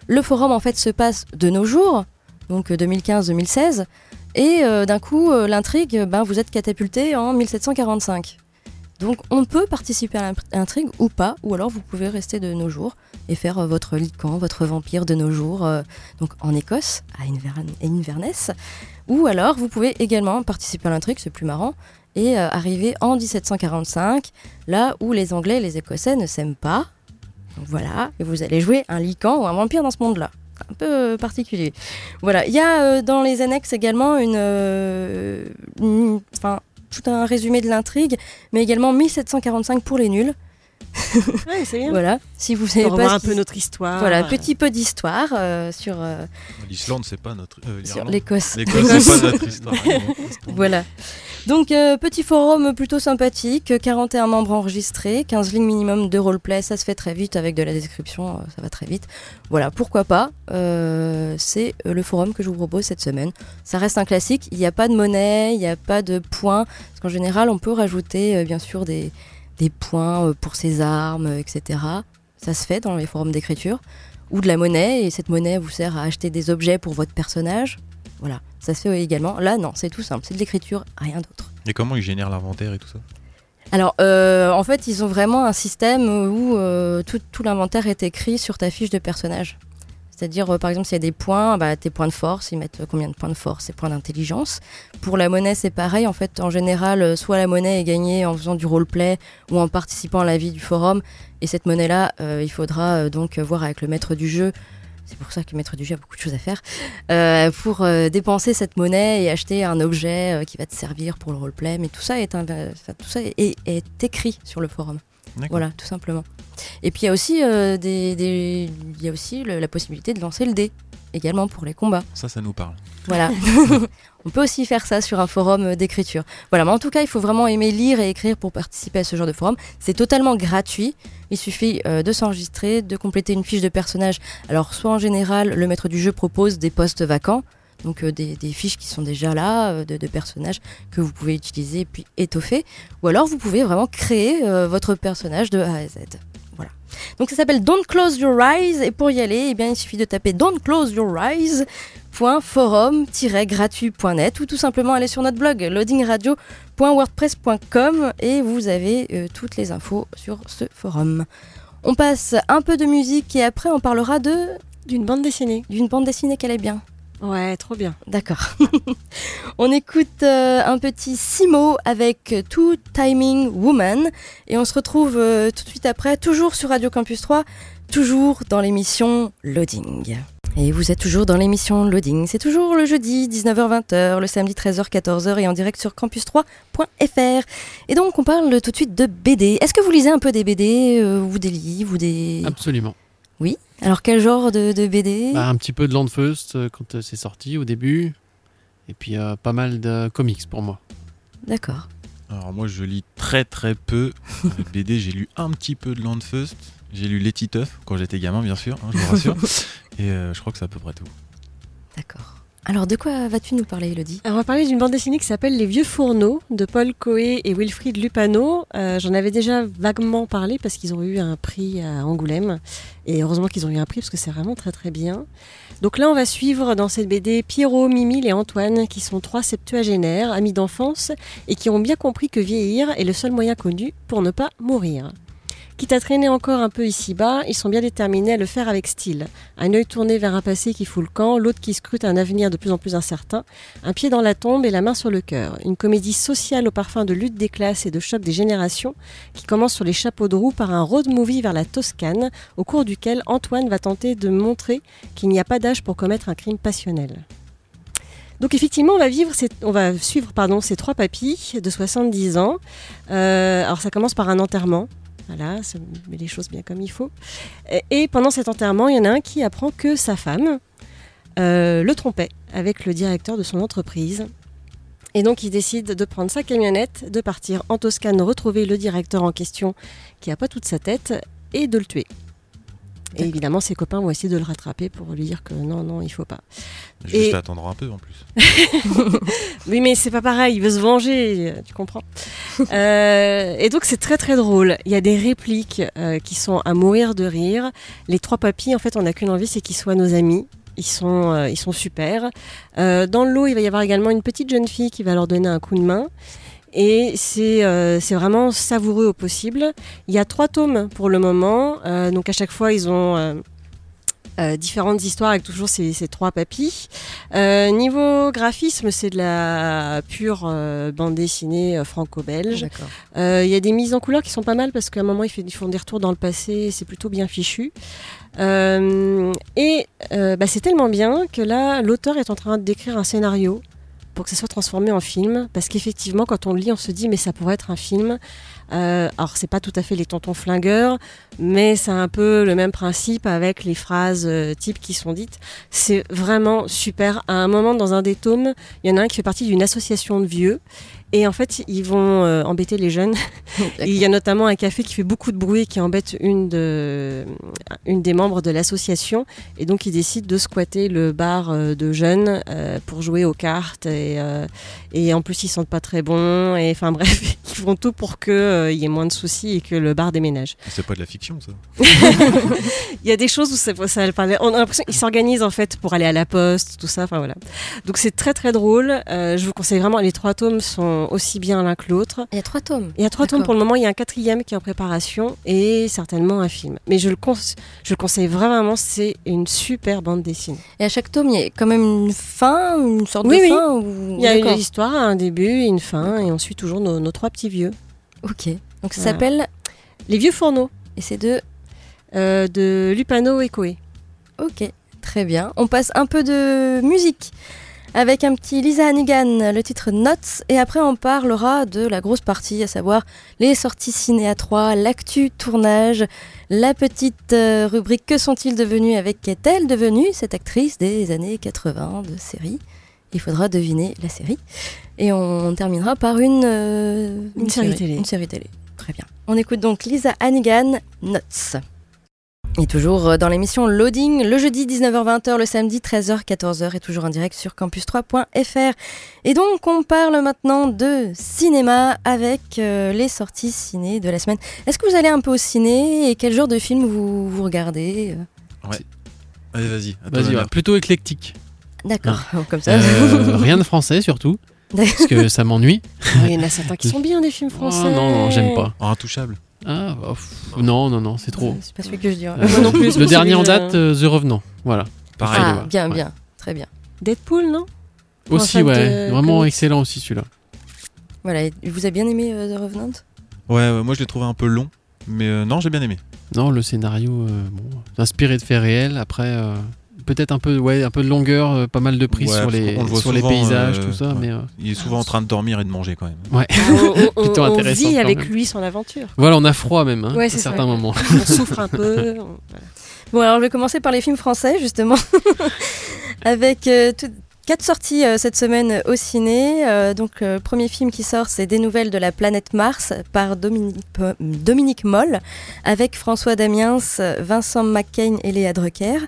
le forum en fait se passe de nos jours, donc euh, 2015-2016, et d'un coup l'intrigue, ben vous êtes catapulté en 1745. Donc on peut participer à l'intrigue ou pas, ou alors vous pouvez rester de nos jours et faire euh, votre lican, votre vampire de nos jours, euh, donc en Écosse, à Invern- à Inverness. Ou alors vous pouvez également participer à l'intrigue, c'est plus marrant, et euh, arriver en 1745, là où les Anglais et les Écossais ne s'aiment pas. Donc voilà, et vous allez jouer un lican ou un vampire dans ce monde-là. Un peu particulier. Voilà, il y a dans les annexes également une, une- enfin, tout un résumé de l'intrigue, mais également 1745 pour les nuls. *laughs* Ouais, c'est bien. Voilà, si vous savez pas un peu notre histoire. Voilà, petit peu d'histoire euh, sur, euh, L'Islande, c'est pas notre. euh, sur l'Écosse. L'Écosse, c'est pas *laughs* notre histoire. *laughs* Voilà. Donc, euh, petit forum plutôt sympathique, 41 membres enregistrés, 15 lignes minimum de roleplay, ça se fait très vite avec de la description, euh, ça va très vite. Voilà, pourquoi pas. euh, c'est le forum que je vous propose cette semaine. Ça reste un classique, il n'y a pas de monnaie, il n'y a pas de points, parce qu'en général, on peut rajouter bien sûr des, des points pour ses armes, etc. Ça se fait dans les forums d'écriture. Ou de la monnaie, et cette monnaie vous sert à acheter des objets pour votre personnage. Voilà, ça se fait également. Là, non, c'est tout simple, c'est de l'écriture, rien d'autre. Et comment ils génèrent l'inventaire et tout ça? Alors, euh, en fait, ils ont vraiment un système où euh, tout, tout l'inventaire est écrit sur ta fiche de personnage. C'est-à-dire, euh, par exemple, s'il y a des points, bah, tes points de force, ils mettent combien de points de force et points d'intelligence. Pour la monnaie, c'est pareil. En fait, en général, soit la monnaie est gagnée en faisant du roleplay ou en participant à la vie du forum. Et cette monnaie-là, il faudra donc voir avec le maître du jeu. C'est pour ça que maître du jeu a beaucoup de choses à faire. euh, pour euh, dépenser cette monnaie et acheter un objet euh, qui va te servir pour le roleplay. Mais tout ça est, un- tout ça est, écrit sur le forum. Voilà, tout simplement. Et puis il y a aussi, des, des- y a aussi le- la possibilité de lancer le dé. également pour les combats. Ça, ça nous parle. Voilà. *laughs* *laughs* On peut aussi faire ça sur un forum d'écriture. Voilà, mais en tout cas, il faut vraiment aimer lire et écrire pour participer à ce genre de forum. C'est totalement gratuit. Il suffit euh, de s'enregistrer, de compléter une fiche de personnage. Alors, soit en général, le maître du jeu propose des postes vacants, donc euh, des, fiches qui sont déjà là, euh, de, de personnages que vous pouvez utiliser puis étoffer. Ou alors, vous pouvez vraiment créer euh, votre personnage de A à Z. Voilà. Donc ça s'appelle Don't Close Your Eyes et pour y aller, eh bien, il suffit de taper Don't Close Your Eyes forum-gratuit.net ou tout simplement aller sur notre blog loadingradio.wordpress.com et vous avez euh, toutes les infos sur ce forum. On passe un peu de musique et après on parlera de D'une bande dessinée. d'une bande dessinée qu'elle est bien. Ouais, trop bien. D'accord. *laughs* on écoute euh, un petit Simo avec Two Timing Woman et on se retrouve euh, tout de suite après, toujours sur Radio Campus 3, toujours dans l'émission Loading. Et vous êtes toujours dans l'émission Loading. C'est toujours le jeudi 19h-20h, le samedi 13h-14h et en direct sur campus3.fr. Et donc on parle tout de suite de BD. Est-ce que vous lisez un peu des BD euh, ou des livres ou des... Absolument. Oui. Alors quel genre de, de BD Bah, un petit peu de Landfeust euh, quand euh, c'est sorti au début. Et puis euh, pas mal de comics pour moi. D'accord. Alors moi je lis très très peu de BD, *laughs* j'ai lu un petit peu de Landfeust, j'ai lu Les Titeufs quand j'étais gamin bien sûr, hein, je vous rassure, *laughs* et euh, je crois que c'est à peu près tout. D'accord. Alors de quoi vas-tu nous parler Elodie Alors, on va parler d'une bande dessinée qui s'appelle Les Vieux Fourneaux de Paul Coé et Wilfried Lupano. Euh, J'en avais déjà vaguement parlé parce qu'ils ont eu un prix à Angoulême. Et heureusement qu'ils ont eu un prix parce que c'est vraiment très très bien. Donc là, on va suivre dans cette BD Pierrot, Mimile et Antoine qui sont trois septuagénaires, amis d'enfance et qui ont bien compris que vieillir est le seul moyen connu pour ne pas mourir. Quitte à traîner encore un peu ici-bas, ils sont bien déterminés à le faire avec style. Un œil tourné vers un passé qui fout le camp, l'autre qui scrute un avenir de plus en plus incertain, un pied dans la tombe et la main sur le cœur. Une comédie sociale au parfum de lutte des classes et de choc des générations qui commence sur les chapeaux de roue par un road movie vers la Toscane, au cours duquel Antoine va tenter de montrer qu'il n'y a pas d'âge pour commettre un crime passionnel. Donc effectivement, on va, suivre ces trois papis de 70 ans. Euh, alors ça commence par un enterrement. Voilà, ça met les choses bien comme il faut. Et, pendant cet enterrement, il y en a un qui apprend que sa femme euh, le trompait avec le directeur de son entreprise. Et donc il décide de prendre sa camionnette, de partir en Toscane retrouver le directeur en question qui n'a pas toute sa tête et de le tuer. Et évidemment, ses copains vont essayer de le rattraper pour lui dire que non, non, il faut pas. Juste Et- attendre un peu en plus. *laughs* Oui, mais c'est pas pareil, il veut se venger, tu comprends. *laughs* Euh, et donc c'est très très drôle. Il y a des répliques euh, qui sont à mourir de rire. Les trois papis, en fait, on n'a qu'une envie, c'est qu'ils soient nos amis. Ils sont, euh, ils sont super. Dans le lot, il va y avoir également une petite jeune fille qui va leur donner un coup de main. Et c'est euh, vraiment savoureux au possible. Il y a trois tomes pour le moment. Euh, donc à chaque fois, ils ont euh, euh, différentes histoires avec toujours ces, ces trois papis. Niveau graphisme, c'est de la pure bande dessinée franco-belge. Euh, Il y a des mises en couleur qui sont pas mal parce qu'à un moment ils, fait- ils font des retours dans le passé, et c'est plutôt bien fichu. Et bah, c'est tellement bien que là, l'auteur est en train d'écrire un scénario pour que ça soit transformé en film, parce qu'effectivement, quand on le lit, on se dit mais ça pourrait être un film. Euh, alors c'est pas tout à fait les tontons flingueurs, mais c'est un peu le même principe avec les phrases euh, types qui sont dites. C'est vraiment super. À un moment dans un des tomes, il y en a un qui fait partie d'une association de vieux. Et en fait, ils vont euh, embêter les jeunes. *laughs* Il y a notamment un café qui fait beaucoup de bruit et qui embête une, de, une des membres de l'association. Et donc, ils décident de squatter le bar euh, de jeunes euh, pour jouer aux cartes. Et, euh, et en plus, ils sentent pas très bon. Et enfin, *laughs* bref, ils font tout pour qu'il y ait moins de soucis et que le bar déménage. C'est pas de la fiction ça. *laughs* Il y a des choses où ça, ça parlait. On a l'impression qu'ils s'organisent en fait pour aller à la poste, tout ça. Enfin voilà. Donc c'est très très drôle. Euh, je vous conseille vraiment. Les trois tomes sont aussi bien l'un que l'autre. Il y a trois tomes. Il y a trois tomes pour le moment. Il y a un quatrième qui est en préparation et certainement un film. Mais je le, cons- je le conseille vraiment. C'est une super bande dessinée. Et à chaque tome, il y a quand même une fin, une sorte Oui, de oui. fin. Il y a une histoire, un début, une fin, et on suit toujours nos, nos trois petits vieux. Ok. Donc ça Voilà. s'appelle Les vieux fourneaux et c'est de euh, de Lupano et Coé. Ok, très bien. On passe un peu de musique avec un petit Lisa Hannigan, le titre Notes, et après on parlera de la grosse partie, à savoir les sorties ciné à 3, l'actu tournage, la petite euh, rubrique Que sont-ils devenus avec qu'est-elle devenue cette actrice des années 80 de série Il faudra deviner la série. Et on terminera par une, euh, Une série télé. Une série télé. Très bien. On écoute donc Lisa Hannigan, Notes. Et toujours euh, dans l'émission Loading, le jeudi 19h-20h, le samedi 13h-14h et toujours en direct sur campus3.fr. Et donc on parle maintenant de cinéma avec euh, les sorties ciné de la semaine. Est-ce que vous allez un peu au ciné et quel genre de film vous, vous regardez euh Allez, vas-y. Vas-y, ouais, plutôt éclectique. D'accord, *laughs* comme ça. Euh, rien de français surtout, *laughs* parce que ça m'ennuie. Il y en a certains qui *laughs* sont bien, des films français. Oh, non, non, j'aime pas. Oh, intouchable. Ah, pff, non, non, non, c'est trop. C'est pas celui que je dirais. Euh, Moi non plus, le dernier en date, euh, The Revenant. Voilà. Pareil. Ah, bien, Ouais. bien. Très bien. Deadpool, non? Aussi, ouais. de Vraiment comics. excellent aussi celui-là. Voilà, et vous avez bien aimé euh, The Revenant? Ouais, ouais, moi je l'ai trouvé un peu long, mais euh, non, j'ai bien aimé. Non, le scénario, euh, bon, inspiré de faits réels. Après, euh, peut-être un peu, ouais, un peu de longueur, euh, pas mal de prise Ouais, sur les, le sur les paysages, euh, tout ça. ouais. Mais euh, Il est souvent en train de dormir et de manger quand même. ouais. Ah, on, on- on- *laughs* Plutôt on intéressant, vit avec lui son aventure. Voilà, on a froid même, hein, Ouais, à c'est ça. certains moments. On souffre un peu. *laughs* voilà. Bon, alors je vais commencer par les films français, justement, *laughs* avec euh, tout- quatre sorties euh, cette semaine au ciné. Euh, donc, le premier film qui sort, c'est Des nouvelles de la planète Mars par Dominique, Moll, avec François Damiens, Vincent McCain et Léa Drucker.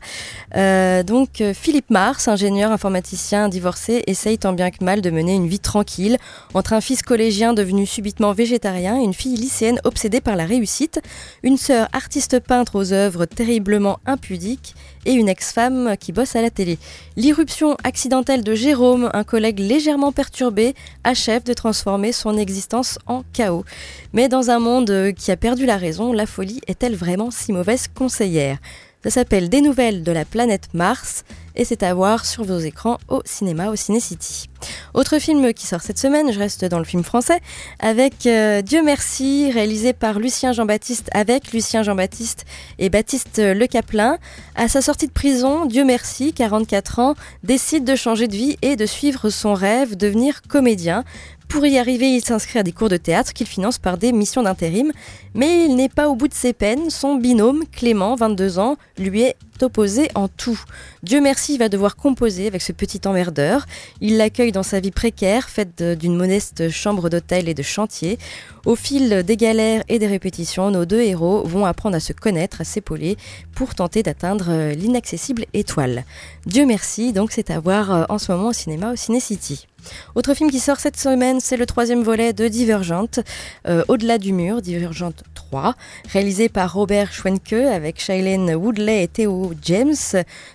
Euh, donc, euh, Philippe Mars, ingénieur informaticien divorcé, essaye tant bien que mal de mener une vie tranquille entre un fils collégien devenu subitement végétarien et une fille lycéenne obsédée par la réussite, une sœur artiste peintre aux œuvres terriblement impudiques et une ex-femme qui bosse à la télé. L'irruption accidentelle de Jérôme, un collègue légèrement perturbé, achève de transformer son existence en chaos. Mais dans un monde euh, qui a perdu la raison, la folie est-elle vraiment si mauvaise conseillère? Ça s'appelle Des nouvelles de la planète Mars et c'est à voir sur vos écrans au cinéma, au Ciné City. Autre film qui sort cette semaine, je reste dans le film français, avec euh, Dieu merci, réalisé par Lucien Jean-Baptiste, avec Lucien Jean-Baptiste et Baptiste Le Caplin. À sa sortie de prison, Dieu merci, 44 ans, décide de changer de vie et de suivre son rêve, devenir comédien. Pour y arriver, il s'inscrit à des cours de théâtre qu'il finance par des missions d'intérim. Mais il n'est pas au bout de ses peines. Son binôme, Clément, 22 ans, lui est opposé en tout. Dieu merci, va devoir composer avec ce petit emmerdeur. Il l'accueille dans sa vie précaire, faite d'une modeste chambre d'hôtel et de chantier. Au fil des galères et des répétitions, nos deux héros vont apprendre à se connaître, à s'épauler pour tenter d'atteindre euh, l'inaccessible étoile. Dieu merci, donc c'est à voir euh, en ce moment au cinéma, au Ciné City. Autre film qui sort cette semaine, c'est le troisième volet de Divergente, euh, Au-delà du mur, Divergente 3, réalisé par Robert Schwenke avec Shailene Woodley et Theo James.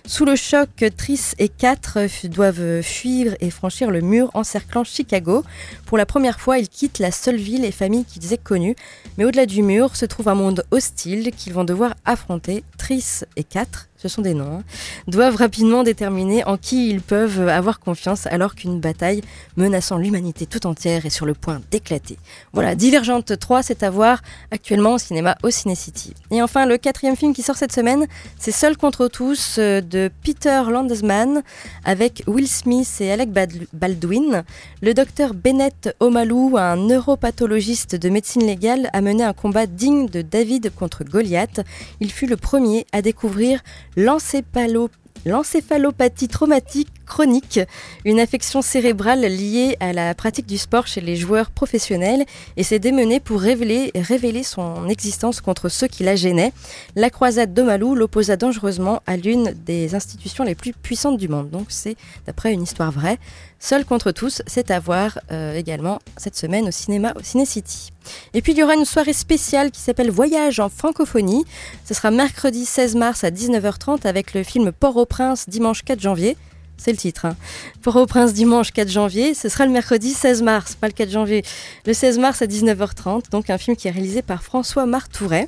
Sous le choc, Triss et 4 doivent fuir et franchir le mur encerclant Chicago. Pour la première fois, ils quittent la seule ville et famille qu'ils aient connue. Mais au-delà du mur se trouve un monde hostile qu'ils vont devoir affronter. Triss et 4, ce sont des noms, hein, doivent rapidement déterminer en qui ils peuvent avoir confiance alors qu'une bataille menaçant l'humanité tout entière est sur le point d'éclater. Voilà, Divergente 3, c'est à voir actuellement au cinéma au Ciné City. Et enfin, le quatrième film qui sort cette semaine, c'est Seul contre tous euh, de Peter Landesman avec Will Smith et Alec Baldwin. Le docteur Bennett Omalu, un neuropathologiste de médecine légale, a mené un combat digne de David contre Goliath. Il fut le premier à découvrir l'encéphalopathie traumatique chronique, une affection cérébrale liée à la pratique du sport chez les joueurs professionnels et s'est démené pour révéler, son existence contre ceux qui la gênaient. La croisade d'Omalou l'opposa dangereusement à l'une des institutions les plus puissantes du monde. Donc c'est d'après une histoire vraie. Seul contre tous, c'est à voir euh, également cette semaine au cinéma au Ciné City. Et puis il y aura une soirée spéciale qui s'appelle Voyage en francophonie. Ce sera mercredi 16 mars à 19h30 avec le film Port-au-Prince dimanche 4 janvier. C'est le titre. Hein. Port-au-Prince dimanche 4 janvier. Ce sera le mercredi 16 mars, pas le 4 janvier. Le 16 mars à 19h30. Donc un film qui est réalisé par François Martouret.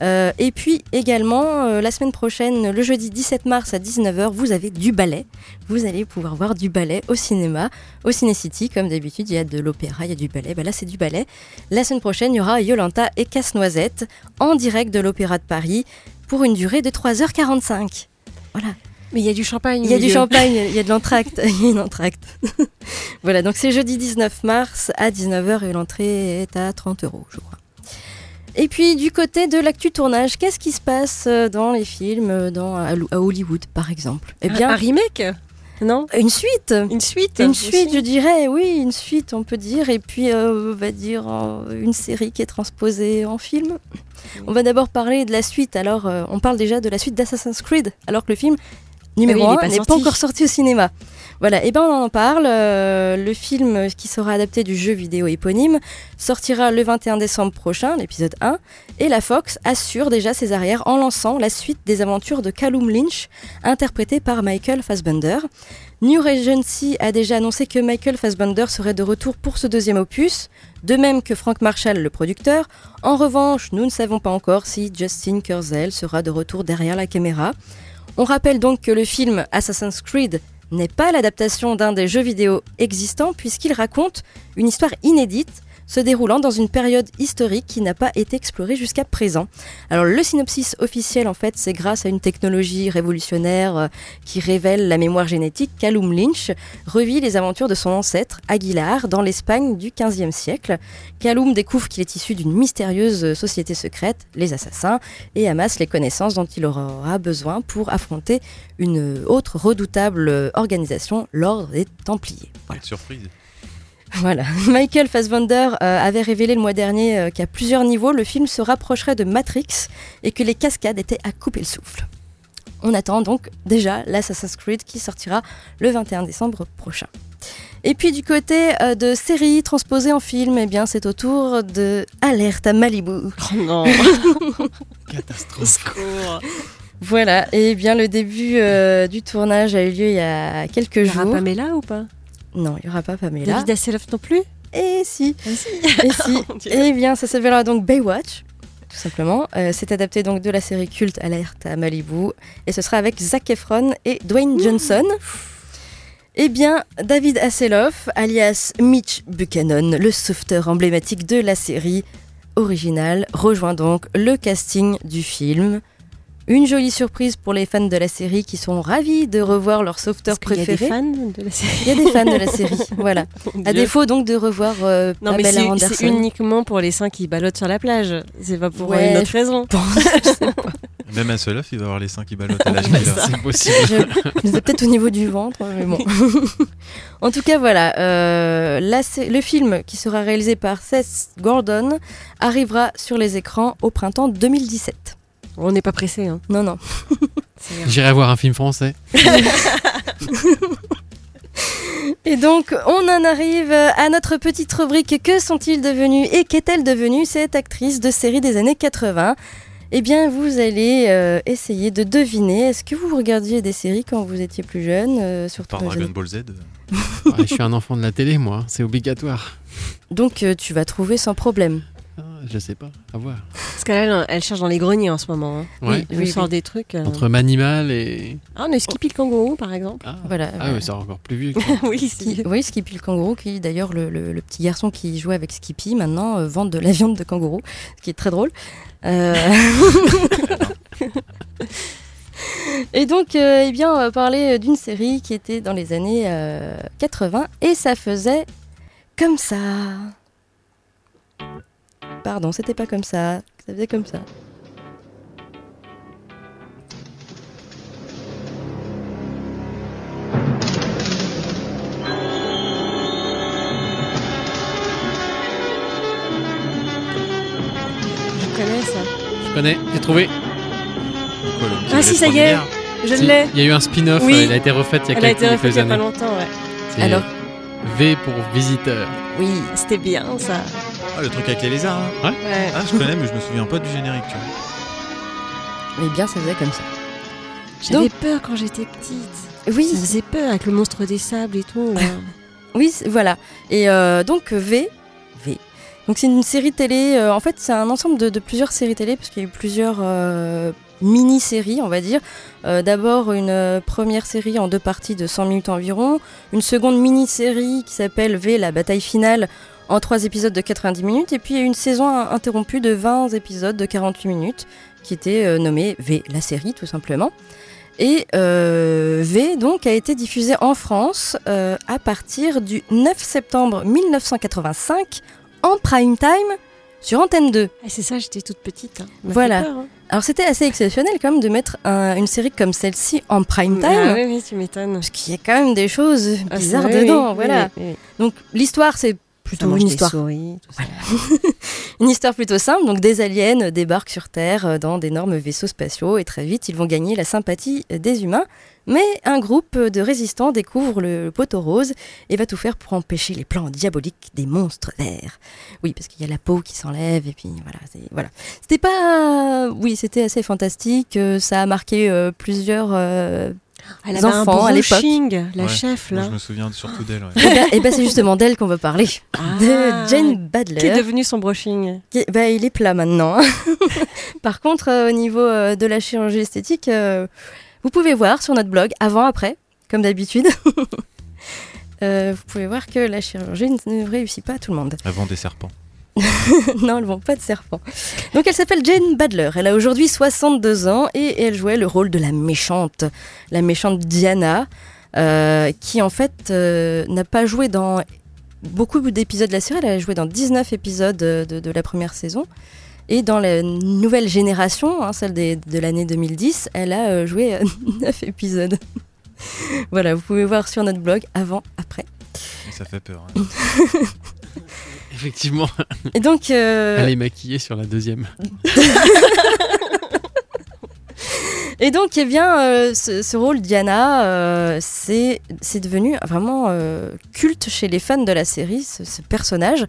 Euh, et puis également, euh, la semaine prochaine, le jeudi 17 mars à 19h, vous avez du ballet. Vous allez pouvoir voir du ballet au cinéma, au Ciné City. Comme d'habitude, il y a de l'opéra, il y a du ballet. Bah là, c'est du ballet. La semaine prochaine, il y aura Yolanta et Casse-Noisette en direct de l'Opéra de Paris pour une durée de 3h45. Voilà. Mais il y a du champagne. Il y a du champagne, *laughs* il y a de l'entracte. *laughs* Il y a une entracte. *laughs* voilà, donc c'est jeudi 19 mars à 19h et l'entrée est à 30 euros, je crois. Et puis du côté de l'actu tournage, qu'est-ce qui se passe euh, dans les films euh, dans, à Hollywood par exemple? Eh Un- bien, un remake? Non? Une suite Une suite Une aussi suite, je dirais, oui, une suite, on peut dire. Et puis, euh, on va dire euh, une série qui est transposée en film. On va d'abord parler de la suite. Alors, euh, on parle déjà de la suite d'Assassin's Creed, alors que le film numéro Ah oui, il est 1 pas n'est pas encore sorti au cinéma. Voilà, et ben on en parle. euh, le film qui sera adapté du jeu vidéo éponyme sortira le 21 décembre prochain, l'épisode 1. Et la Fox assure déjà ses arrières en lançant la suite des aventures de Callum Lynch, interprété par Michael Fassbender. New Regency a déjà annoncé que Michael Fassbender serait de retour pour ce deuxième opus, de même que Frank Marshall, le producteur. En revanche, nous ne savons pas encore si Justin Kurzel sera de retour derrière la caméra. On rappelle donc que le film Assassin's Creed n'est pas l'adaptation d'un des jeux vidéo existants puisqu'il raconte une histoire inédite se déroulant dans une période historique qui n'a pas été explorée jusqu'à présent. Alors le synopsis officiel en fait c'est grâce à une technologie révolutionnaire euh, qui révèle la mémoire génétique, Callum Lynch revit les aventures de son ancêtre, Aguilar, dans l'Espagne du XVe siècle. Callum découvre qu'il est issu d'une mystérieuse société secrète, les assassins, et amasse les connaissances dont il aura besoin pour affronter une autre redoutable organisation, l'Ordre des Templiers. Voilà. Surprise. Voilà. *laughs* Michael Fassbender euh, avait révélé le mois dernier euh, qu'à plusieurs niveaux, le film se rapprocherait de Matrix et que les cascades étaient à couper le souffle. On attend donc déjà l'Assassin's Creed qui sortira le 21 décembre prochain. Et puis du côté euh, de séries transposées en film, eh bien c'est au tour de Alerte à Malibu. Oh non *laughs* Catastrophe. Secours Voilà, et bien le début euh, du tournage a eu lieu il y a quelques Il y aura jours. Pamela ou pas? Non, il n'y aura pas Pamela. David Hasselhoff non plus? Et si si Et si *laughs* Mon Dieu. Eh bien, ça s'appellera donc Baywatch, tout simplement. Euh, c'est adapté donc de la série culte Alerte à Malibu, et ce sera avec Zac Efron et Dwayne Johnson. Eh bien, David Hasselhoff, alias Mitch Buchanan, le sauveteur emblématique de la série originale, rejoint donc le casting du film. Une jolie surprise pour les fans de la série qui sont ravis de revoir leur sauveteur Est-ce qu'il y a préféré. des fans de la série Il y a des fans de la série, *laughs* voilà. Mon À Dieu. défaut donc de revoir euh, Non mais Pamela c'est- Anderson. c'est uniquement pour les seins qui ballottent sur la plage. C'est pas pour Ouais, une autre raison. *laughs* Même à Seul il va avoir les seins qui ballottent à l'âge. C'est possible. Je- peut-être au niveau du ventre, mais bon. *laughs* en tout cas, voilà. euh, le film qui sera réalisé par Seth Gordon arrivera sur les écrans au printemps 2017. On n'est pas pressé. Hein. Non, non. *laughs* J'irai voir un film français. *laughs* Et donc, on en arrive à notre petite rubrique Que sont-ils devenus et qu'est-elle devenue cette actrice de série des années 80 Eh bien, vous allez euh, essayer de deviner. Est-ce que vous regardiez des séries quand vous étiez plus jeune euh, surtout Par Dragon années- Ball Z. Ouais, je suis un enfant de la télé, moi. C'est obligatoire. Donc, euh, tu vas trouver sans problème. Je sais pas. À voir. Parce qu'elle elle, elle cherche dans les greniers en ce moment. Hein. Ouais. Nous sort des trucs. euh. Entre Manimal et. Ah, on a Skippy le kangourou par exemple. Ah, Voilà. ah c'est encore plus vieux. *laughs* oui, oui, Skippy le kangourou, qui d'ailleurs le, le- le petit garçon qui jouait avec Skippy maintenant euh, vend de la viande de kangourou, ce qui est très drôle. Euh, *laughs* Et donc, euh, eh bien, on va parler d'une série qui était dans les années euh, 80 et ça faisait comme ça. Pardon, c'était pas comme ça. Ça faisait comme ça. Je connais ça. Je connais, j'ai trouvé. Quoi, Ah, si, ça y est. Je Si, l'ai. Il y a eu un spin-off, Oui. euh, il a été refait il y a Elle a quelques, été refaite il y a pas années. longtemps, ouais. C'est Alors V pour visiteur. Oui, C'était bien ça. Ah, le truc avec les lézards. hein. Ouais. Ah, je connais, mais je me souviens pas du générique. Tu vois. eh bien, ça faisait comme ça. J'avais Donc- peur quand j'étais petite. Oui, Ça faisait peur avec le monstre des sables et tout. là. *laughs* Oui, c'est- voilà. Et euh, donc V, V. Donc c'est une série télé. euh, en fait, c'est un ensemble de, de plusieurs séries télé parce qu'il y a eu plusieurs euh, mini-séries, on va dire. Euh, D'abord une euh, première série en deux parties de 100 minutes environ, une seconde mini-série qui s'appelle V, la bataille finale, en trois épisodes de 90 minutes, et puis une saison interrompue de 20 épisodes de 48 minutes qui était euh, nommée V, la série tout simplement. Et euh, V donc a été diffusé en France euh, à partir du 9 septembre 1985 en prime time sur Antenne 2. Ah, c'est ça, j'étais toute petite. hein. Voilà. peur, hein. Alors c'était assez exceptionnel quand même de mettre un- une série comme celle-ci en prime time. Ah oui, oui, tu m'étonnes. Parce qu'il y a quand même des choses Ah, bizarres oui, dedans, oui, voilà. oui. Donc l'histoire c'est plutôt une histoire souris, tout ça. *laughs* Une histoire plutôt simple, donc des aliens débarquent sur Terre euh, dans d'énormes vaisseaux spatiaux et très vite ils vont gagner la sympathie des humains. Mais un groupe de résistants découvre le poteau rose et va tout faire pour empêcher les plans diaboliques des monstres verts. Oui, parce qu'il y a la peau qui s'enlève et puis voilà. C'était pas... Oui, c'était assez fantastique. euh, Ça a marqué euh, plusieurs... Elle avait un enfants à l'époque. brushing, la Ouais. chef, Moi, là. je me souviens surtout d'elle. ouais. Et ben, et ben, c'est justement d'elle qu'on va parler. Ah, De Jane Badler. Qui est devenu son brushing Qui bah, il est plat maintenant. *laughs* Par contre, euh, au niveau euh, de la chirurgie esthétique, euh, vous pouvez voir sur notre blog, avant, après, comme d'habitude. *laughs* Euh, vous pouvez voir que la chirurgie ne réussit pas à tout le monde. Avant des serpents. *laughs* non, elles vont pas de serpent. Donc elle s'appelle Jane Badler. Elle a aujourd'hui 62 ans et elle jouait le rôle de la méchante, la méchante Diana, euh, qui en fait euh, n'a pas joué dans beaucoup d'épisodes de la série. Elle a joué dans 19 épisodes de, de- de la première saison. Et dans la nouvelle génération, hein, celle des- de l'année 2010, elle a euh, joué euh, *laughs* 9 épisodes. *laughs* voilà, vous pouvez voir sur notre blog avant, après. Ça fait peur. hein. Effectivement, Et donc, euh, elle est maquillée sur la deuxième. *laughs* Et donc, eh bien, euh, ce, ce rôle Diana, euh, c'est devenu vraiment euh, culte chez les fans de la série, ce, ce personnage,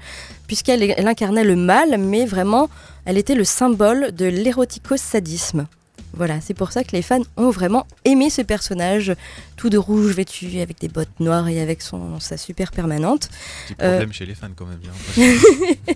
puisqu'elle elle incarnait le mal, mais vraiment, elle était le symbole de l'érotico-sadisme. Voilà, c'est pour ça que les fans ont vraiment aimé ce personnage, tout de rouge vêtu, avec des bottes noires et avec son, sa super permanente. Petit Euh, problème chez les fans quand même. hein. *laughs*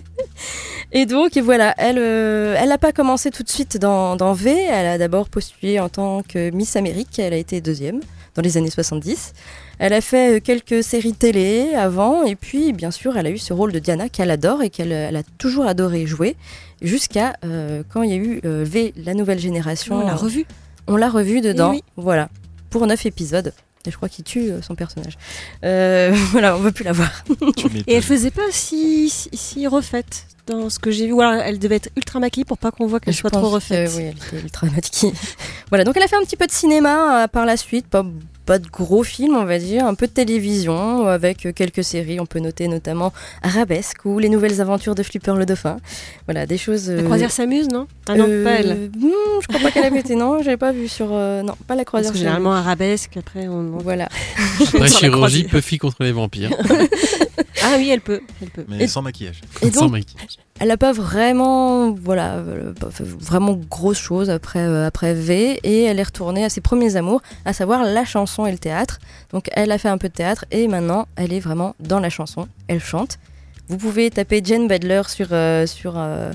Et donc, et voilà, elle euh, elle n'a pas commencé tout de suite dans, dans V. Elle a d'abord postulé en tant que Miss Amérique. Elle a été deuxième dans les années 70. Elle a fait euh, quelques séries télé avant. Et puis, bien sûr, elle a eu ce rôle de Diana qu'elle adore et qu'elle elle a toujours adoré jouer. Jusqu'à euh, quand il y a eu euh, V, la nouvelle génération. On l'a revu. On l'a revu dedans. oui. Voilà. Pour neuf épisodes. Et je crois qu'il tue euh, son personnage. Euh, *laughs* voilà, on veut plus la voir. *laughs* Et elle faisait pas si, si, si refaite dans ce que j'ai vu. Ou alors elle devait être ultra maquillée pour pas qu'on voit qu'elle Je soit trop que, refaite. oui, elle était ultra *laughs* maquillée. voilà, donc elle a fait un petit peu de cinéma par la suite, pas, pas de gros films, on va dire, un peu de télévision, avec euh, quelques séries. On peut noter notamment Arabesque ou Les Nouvelles Aventures de Flipper le Dauphin. Voilà, des choses. La euh, croisière s'amuse, non? Ah non, euh, pas elle. hmm, je crois pas qu'elle avait été, non, j'avais pas vu sur. euh, non, pas la Parce croisière. que s'amuse. généralement arabesque, après on. Voilà. *laughs* Après chirurgie. Puffy contre les vampires. *laughs* Ah oui, elle peut. Elle peut. Mais Et- sans maquillage. Et Sans donc, maquillage. Elle n'a pas vraiment, voilà, vraiment grosse chose après, euh, après V et elle est retournée à ses premiers amours, à savoir la chanson et le théâtre. Donc elle a fait un peu de théâtre et maintenant elle est vraiment dans la chanson, elle chante. Vous pouvez taper Jane Badler sur, euh, sur, euh,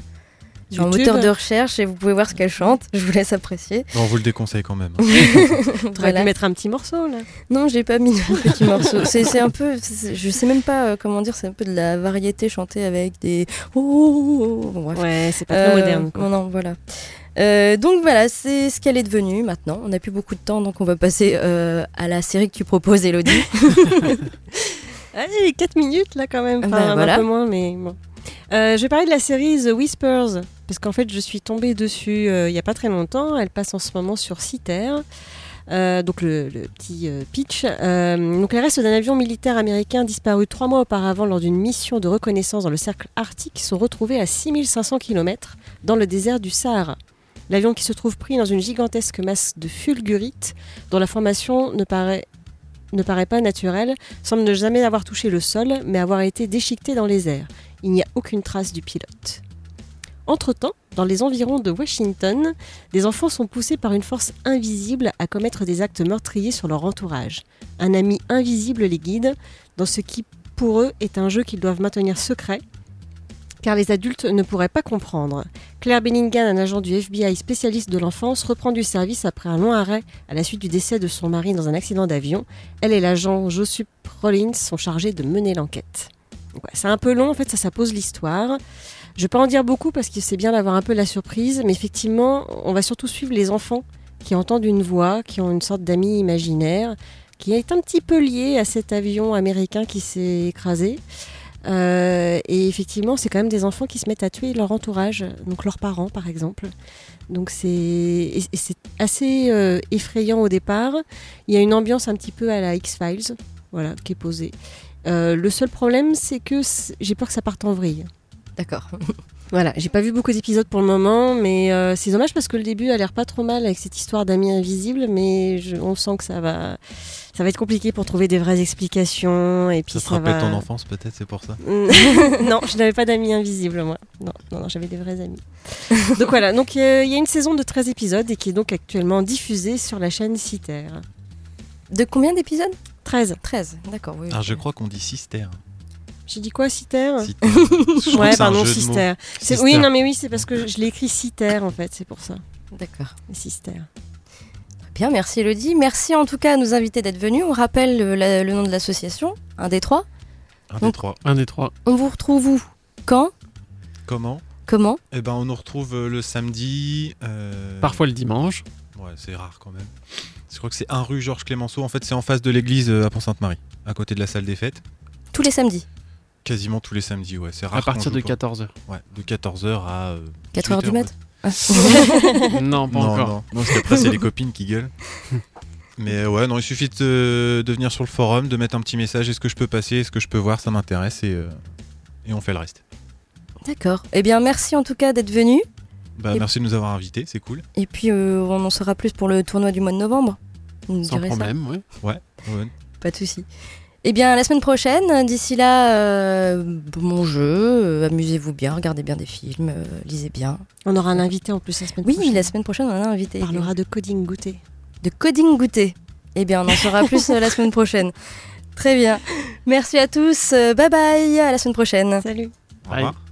sur un moteur de recherche et vous pouvez voir ce qu'elle chante. Je vous laisse apprécier. Bon, on vous le déconseille quand même. hein. *laughs* *laughs* T'aurais Voilà. pu mettre un petit morceau là. Non, j'ai pas mis de petit *laughs* morceau. C'est c'est un peu, c'est- je sais même pas euh, comment dire, c'est un peu de la variété chantée avec des. Oh, oh, oh. Bon, bref. Ouais, c'est pas très Euh, moderne. quoi. Non, voilà. Euh, donc voilà, c'est ce qu'elle est devenue maintenant. On n'a plus beaucoup de temps, donc on va passer euh, à la série que tu proposes, Elodie. Allez, 4 minutes là quand même. Enfin, bah, un peu moins, mais bon. Euh, je vais parler de la série The Whispers, parce qu'en fait je suis tombée dessus euh, il y a pas très longtemps. Elle passe en ce moment sur Citer. Euh, donc le, petit pitch. Donc les restes d'un avion militaire américain disparu trois mois auparavant lors d'une mission de reconnaissance dans le cercle arctique sont retrouvés à 6500 km dans le désert du Sahara. L'avion qui se trouve pris dans une gigantesque masse de fulgurite dont la formation ne paraît, ne paraît pas naturelle semble ne jamais avoir touché le sol, mais avoir été déchiqueté dans les airs. Il n'y a aucune trace du pilote. Entre-temps, dans les environs de Washington, des enfants sont poussés par une force invisible à commettre des actes meurtriers sur leur entourage. Un ami invisible les guide dans ce qui, pour eux, est un jeu qu'ils doivent maintenir secret, car les adultes ne pourraient pas comprendre. Claire Bellingham, un agent du FBI spécialiste de l'enfance, reprend du service après un long arrêt à la suite du décès de son mari dans un accident d'avion. Elle et l'agent Joseph Rollins sont chargés de mener l'enquête. C'est un peu long, en fait, ça, pose l'histoire. Je vais pas en dire beaucoup parce que c'est bien d'avoir un peu la surprise, mais effectivement, on va surtout suivre les enfants qui entendent une voix, qui ont une sorte d'ami imaginaire, qui est un petit peu lié à cet avion américain qui s'est écrasé. Euh, et effectivement, c'est quand même des enfants qui se mettent à tuer leur entourage, donc leurs parents par exemple. Donc c'est assez euh, effrayant au départ. Il y a une ambiance un petit peu à la X-Files, voilà, qui est posée. Euh, le seul problème, c'est que j'ai peur que ça parte en vrille. D'accord. *laughs* Voilà, j'ai pas vu beaucoup d'épisodes pour le moment, mais euh, c'est dommage parce que le début a l'air pas trop mal avec cette histoire d'amis invisibles, mais je- on sent que ça va, ça va être compliqué pour trouver des vraies explications et puis Ça ça, te rappelle va. ton enfance peut-être, c'est pour ça. *laughs* non, je n'avais pas d'amis invisibles moi. Non, non, non, j'avais des vrais amis. *laughs* donc voilà, donc euh, il y a une saison de 13 épisodes et qui est donc actuellement diffusée sur la chaîne Citer. De combien d'épisodes? 13. 13, d'accord. Oui, Alors je crois qu'on dit sister. J'ai dit quoi Citer Ouais, pardon. Sister. Oui, non, mais oui, c'est parce que je l'ai écrit Citer en fait, c'est pour ça. D'accord. Sister. Bien, merci Elodie. Merci en tout cas à nos invités d'être venus. On rappelle le, la- le nom de l'association, un des trois. Un des trois. Un des trois. On vous retrouve où? Quand? Comment? Comment? Eh ben on nous retrouve euh, le samedi. euh, Parfois le dimanche. Ouais, c'est rare quand même. Je crois que c'est un rue Georges Clémenceau. En fait, c'est en face de l'église euh, à Pont-Sainte-Marie, à côté de la salle des fêtes. Tous les samedis. Quasiment tous les samedis, ouais. C'est rare. À partir de joue pas. 14h. Ouais, de 14h à. euh, 4 heures du 18 mat *laughs* non, pas non, encore. non, non, parce qu'après, c'est les copines qui gueulent. *laughs* Mais euh, ouais, non, il suffit de, de venir sur le forum, de mettre un petit message est-ce que je peux passer, est-ce que je peux voir, ça m'intéresse, et, euh, et on fait le reste. D'accord. Eh bien, merci en tout cas d'être venus. Bah, merci de nous avoir invités, c'est cool. Et puis, euh, on en saura plus pour le tournoi du mois de novembre. Vous Sans direz ça. problème, ouais. Ouais. Pas de souci. Eh bien, à la semaine prochaine. D'ici là, euh, bon jeu. euh, Amusez-vous bien, regardez bien des films, euh, lisez bien. On aura un invité en plus la semaine Oui, prochaine. la semaine prochaine, on a un invité. On parlera de coding goûter. de coding goûter. Eh bien, on en saura plus la semaine prochaine. Très bien. Merci à tous. Bye bye. À la semaine prochaine. Salut. Au Bye. revoir.